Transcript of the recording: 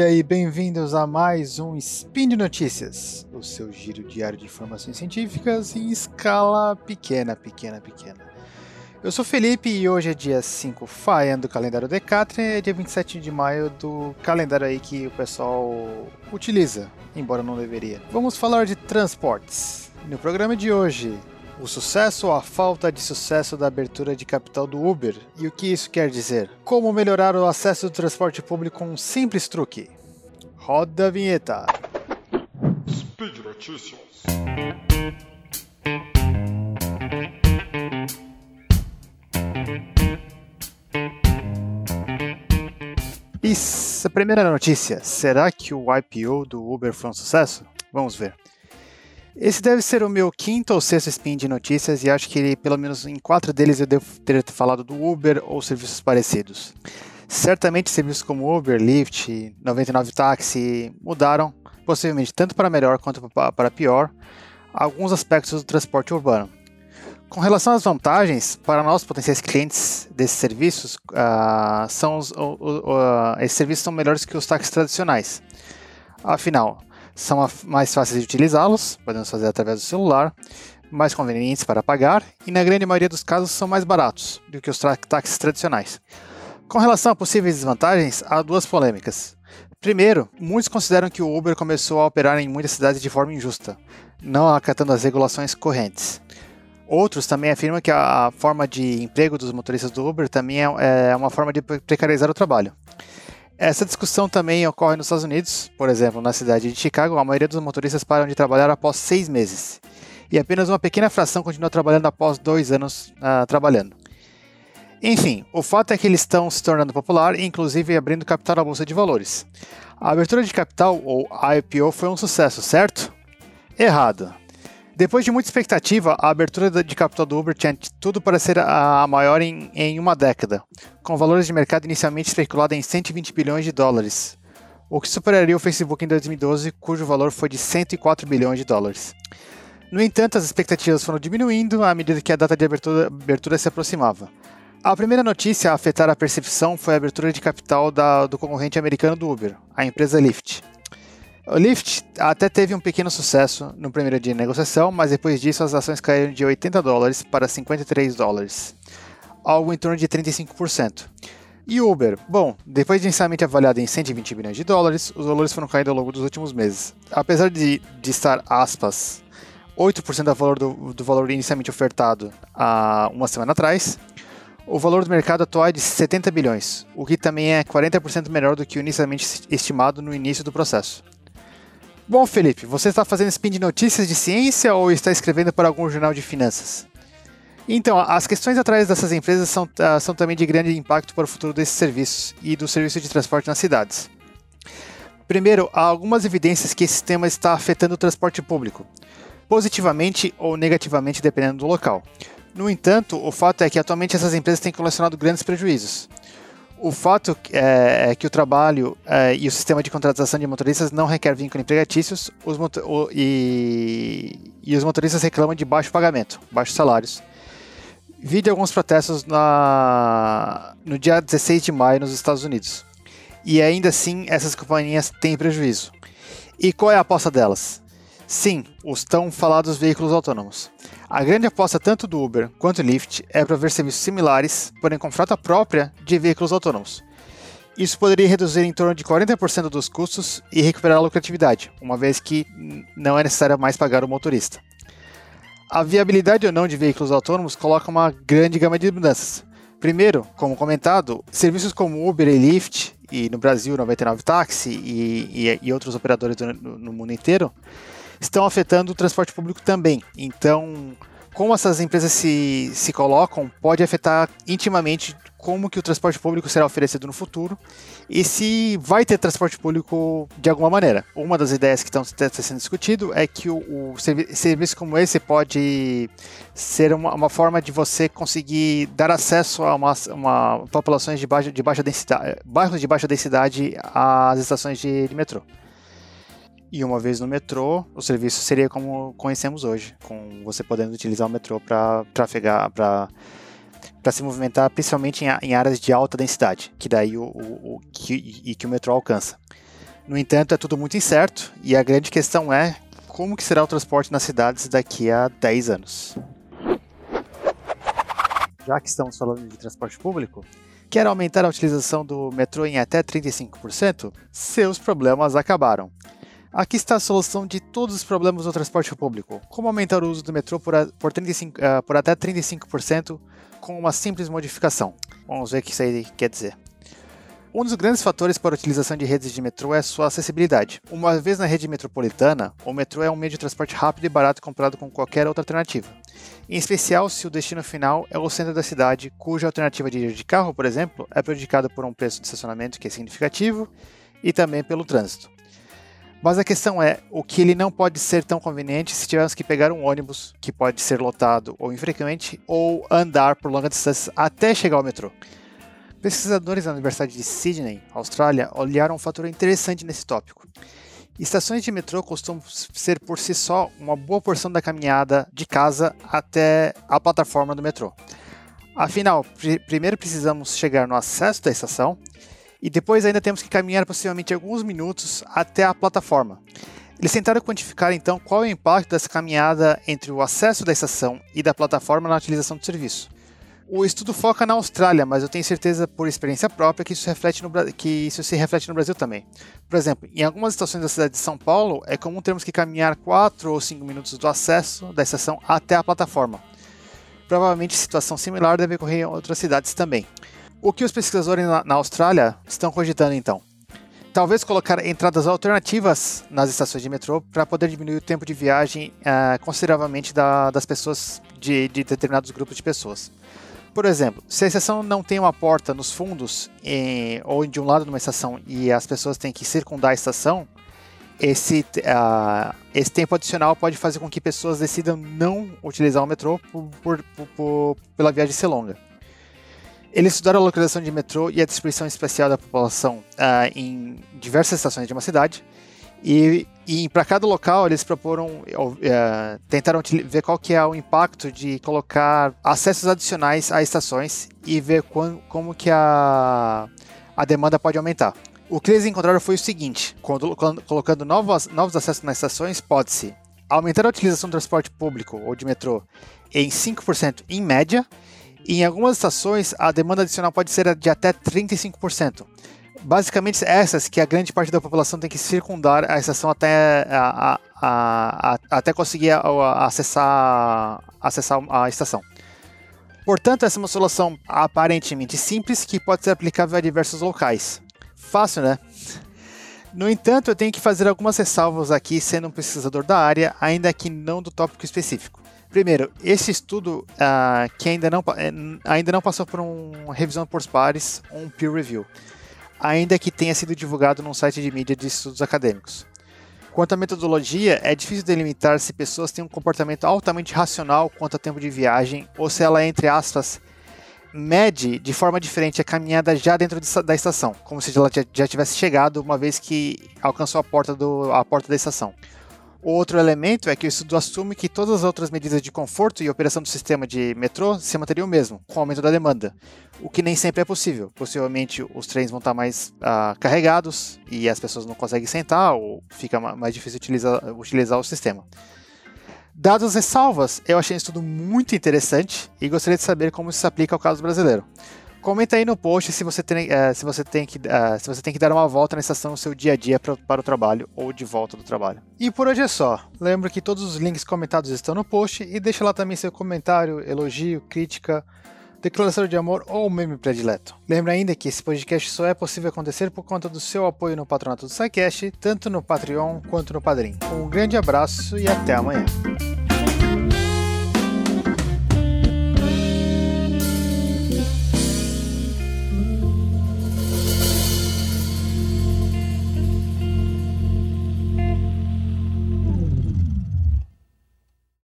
E aí, bem-vindos a mais um Spin de Notícias, o seu giro diário de informações científicas em escala pequena, pequena, pequena. Eu sou Felipe e hoje é dia 5 Faian do calendário Decathlon e é dia 27 de maio do calendário aí que o pessoal utiliza, embora não deveria. Vamos falar de transportes. No programa de hoje, o sucesso ou a falta de sucesso da abertura de capital do Uber e o que isso quer dizer. Como melhorar o acesso do transporte público com um simples truque. Roda a vinheta. Speed Notícias. E a primeira notícia, será que o IPO do Uber foi um sucesso? Vamos ver. Esse deve ser o meu quinto ou sexto spin de notícias e acho que pelo menos em quatro deles eu devo ter falado do Uber ou serviços parecidos. Certamente serviços como Uber, Lyft, 99 Táxi mudaram, possivelmente tanto para melhor quanto para pior, alguns aspectos do transporte urbano. Com relação às vantagens, para nossos potenciais clientes desses serviços, uh, são os, uh, uh, esses serviços são melhores que os táxis tradicionais. Afinal, são mais fáceis de utilizá-los, podemos fazer através do celular, mais convenientes para pagar e, na grande maioria dos casos, são mais baratos do que os táxis tradicionais. Com relação a possíveis desvantagens, há duas polêmicas. Primeiro, muitos consideram que o Uber começou a operar em muitas cidades de forma injusta, não acatando as regulações correntes. Outros também afirmam que a forma de emprego dos motoristas do Uber também é, é uma forma de precarizar o trabalho. Essa discussão também ocorre nos Estados Unidos, por exemplo, na cidade de Chicago, a maioria dos motoristas param de trabalhar após seis meses. E apenas uma pequena fração continua trabalhando após dois anos uh, trabalhando. Enfim, o fato é que eles estão se tornando popular inclusive abrindo capital na bolsa de valores. A abertura de capital, ou IPO, foi um sucesso, certo? Errado. Depois de muita expectativa, a abertura de capital do Uber tinha tudo para ser a maior em, em uma década, com valores de mercado inicialmente especulados em 120 bilhões de dólares, o que superaria o Facebook em 2012, cujo valor foi de 104 bilhões de dólares. No entanto, as expectativas foram diminuindo à medida que a data de abertura, abertura se aproximava. A primeira notícia a afetar a percepção foi a abertura de capital da, do concorrente americano do Uber, a empresa Lyft. O Lyft até teve um pequeno sucesso no primeiro dia de negociação, mas depois disso as ações caíram de 80 dólares para 53 dólares, algo em torno de 35%. E Uber? Bom, depois de inicialmente avaliado em 120 bilhões de dólares, os valores foram caindo ao longo dos últimos meses. Apesar de, de estar, aspas, 8% do valor, do, do valor inicialmente ofertado há uma semana atrás, o valor do mercado atual é de 70 bilhões, o que também é 40% melhor do que o inicialmente estimado no início do processo. Bom, Felipe, você está fazendo spin de notícias de ciência ou está escrevendo para algum jornal de finanças? Então, as questões atrás dessas empresas são, uh, são também de grande impacto para o futuro desses serviços e do serviço de transporte nas cidades. Primeiro, há algumas evidências que esse sistema está afetando o transporte público, positivamente ou negativamente, dependendo do local. No entanto, o fato é que atualmente essas empresas têm colecionado grandes prejuízos o fato é, é, que o trabalho é, e o sistema de contratação de motoristas não requer vínculo empregatícios os o, e, e, os motoristas reclamam de baixo pagamento, baixos salários. Vi de alguns protestos na, no dia 16 de maio nos Estados Unidos. E ainda assim, essas companhias têm prejuízo. E qual é a aposta delas? Sim, os tão falados veículos autônomos. A grande aposta tanto do Uber quanto do Lyft é prover serviços similares, porém com frota própria de veículos autônomos. Isso poderia reduzir em torno de 40% dos custos e recuperar a lucratividade, uma vez que não é necessário mais pagar o motorista. A viabilidade ou não de veículos autônomos coloca uma grande gama de mudanças. Primeiro, como comentado, serviços como Uber e Lyft, e no Brasil 99 Táxi e, e, e outros operadores no, no mundo inteiro, estão afetando o transporte público também. Então, como essas empresas se, se colocam, pode afetar intimamente como que o transporte público será oferecido no futuro e se vai ter transporte público de alguma maneira. Uma das ideias que estão sendo discutido é que o, o serviço como esse pode ser uma, uma, forma de você conseguir dar acesso a uma, uma populações de baixa, de baixa densidade, bairros de baixa densidade às estações de, de metrô. E uma vez no metrô, o serviço seria como conhecemos hoje, com você podendo utilizar o metrô para trafegar, para para se movimentar principalmente em, em, áreas de alta densidade, que daí o, o, o que, e que o metrô alcança. No entanto, é tudo muito incerto e a grande questão é como que será o transporte nas cidades daqui a 10 anos. Já que estamos falando de transporte público, quer aumentar a utilização do metrô em até 35%? Seus problemas acabaram. Aqui está a solução de todos os problemas do transporte público. Como aumentar o uso do metrô por, por, 35, uh, por até 35% com uma simples modificação. Vamos ver o que isso aí quer dizer. Um dos grandes fatores para a utilização de redes de metrô é sua acessibilidade. Uma vez na rede metropolitana, o metrô é um meio de transporte rápido e barato comparado com qualquer outra alternativa. Em especial se o destino final é o centro da cidade, cuja alternativa de ir de carro, por exemplo, é prejudicada por um preço de estacionamento que é significativo e também pelo trânsito. Mas a questão é, o que ele não pode ser tão conveniente se tivermos que pegar um ônibus, que pode ser lotado ou infrequente, ou andar por longa distância até chegar ao metrô. Pesquisadores da Universidade de Sydney, Austrália, olharam um fator interessante nesse tópico. Estações de metrô costumam ser por si só uma boa porção da caminhada de casa até a plataforma do metrô. Afinal, pr primeiro precisamos chegar no acesso da estação e depois ainda temos que caminhar possivelmente alguns minutos até a plataforma. Eles tentaram quantificar então qual é o impacto dessa caminhada entre o acesso da estação e da plataforma na utilização do serviço. O estudo foca na Austrália, mas eu tenho certeza por experiência própria que isso, reflete no, que isso se reflete no Brasil também. Por exemplo, em algumas estações da cidade de São Paulo, é comum termos que caminhar 4 ou 5 minutos do acesso da estação até a plataforma. Provavelmente situação similar deve ocorrer em outras cidades também. O que os pesquisadores na, na Austrália estão cogitando então? Talvez colocar entradas alternativas nas estações de metrô para poder diminuir o tempo de viagem uh, consideravelmente da, das pessoas, de, de determinados grupos de pessoas. Por exemplo, se a estação não tem uma porta nos fundos em, ou de um lado de uma estação e as pessoas têm que circundar a estação, esse, uh, esse tempo adicional pode fazer com que pessoas decidam não utilizar o metrô por, por, por, pela viagem ser longa. Eles estudaram a localização de metrô e a distribuição espacial da população uh, em diversas estações de uma cidade e, e para cada local eles proporam, uh, tentaram ver qual que é o impacto de colocar acessos adicionais a estações e ver quando, como que a, a demanda pode aumentar. O que eles encontraram foi o seguinte: quando, quando, colocando novos, novos acessos nas estações, pode-se aumentar a utilização do transporte público ou de metrô em 5% em média, em algumas estações a demanda adicional pode ser de até 35% basicamente essas que a grande parte da população tem que circundar a estação até, a, a, a, até conseguir acessar, acessar a estação. Portanto, essa é uma solução aparentemente simples que pode ser aplicável a diversos locais. Fácil, né? No entanto, eu tenho que fazer algumas ressalvas aqui, sendo um pesquisador da área, ainda que não do tópico específico. Primeiro, esse estudo uh, que ainda não, eh, ainda não passou por uma revisão por pares, um peer review ainda que tenha sido divulgado num site de mídia de estudos acadêmicos. Quanto à metodologia, é difícil delimitar se pessoas têm um comportamento altamente racional quanto ao tempo de viagem ou se ela, entre aspas, mede de forma diferente a caminhada já dentro da estação, como se ela já tivesse chegado uma vez que alcançou a porta, do, a porta da estação. Outro elemento é que o estudo assume que todas as outras medidas de conforto e operação do sistema de metrô se manteriam mesmo, com o aumento da demanda, o que nem sempre é possível. Possivelmente os trens vão estar mais uh, carregados e as pessoas não conseguem sentar ou fica mais difícil utilizar, utilizar o sistema. Dadas as ressalvas, eu achei o estudo muito interessante e gostaria de saber como isso se aplica ao caso brasileiro. Comenta aí no post se você tem, uh, se você tem, que, uh, se você tem que dar uma volta na estação no seu dia a dia pra, para o trabalho ou de volta do trabalho. E por hoje é só. Lembra que todos os links comentados estão no post e deixa lá também seu comentário, elogio, crítica, declaração de amor ou meme predileto. Lembra ainda que esse podcast só é possível acontecer por conta do seu apoio no patronato do SciCast, tanto no Patreon quanto no Padrim. Um grande abraço e até amanhã.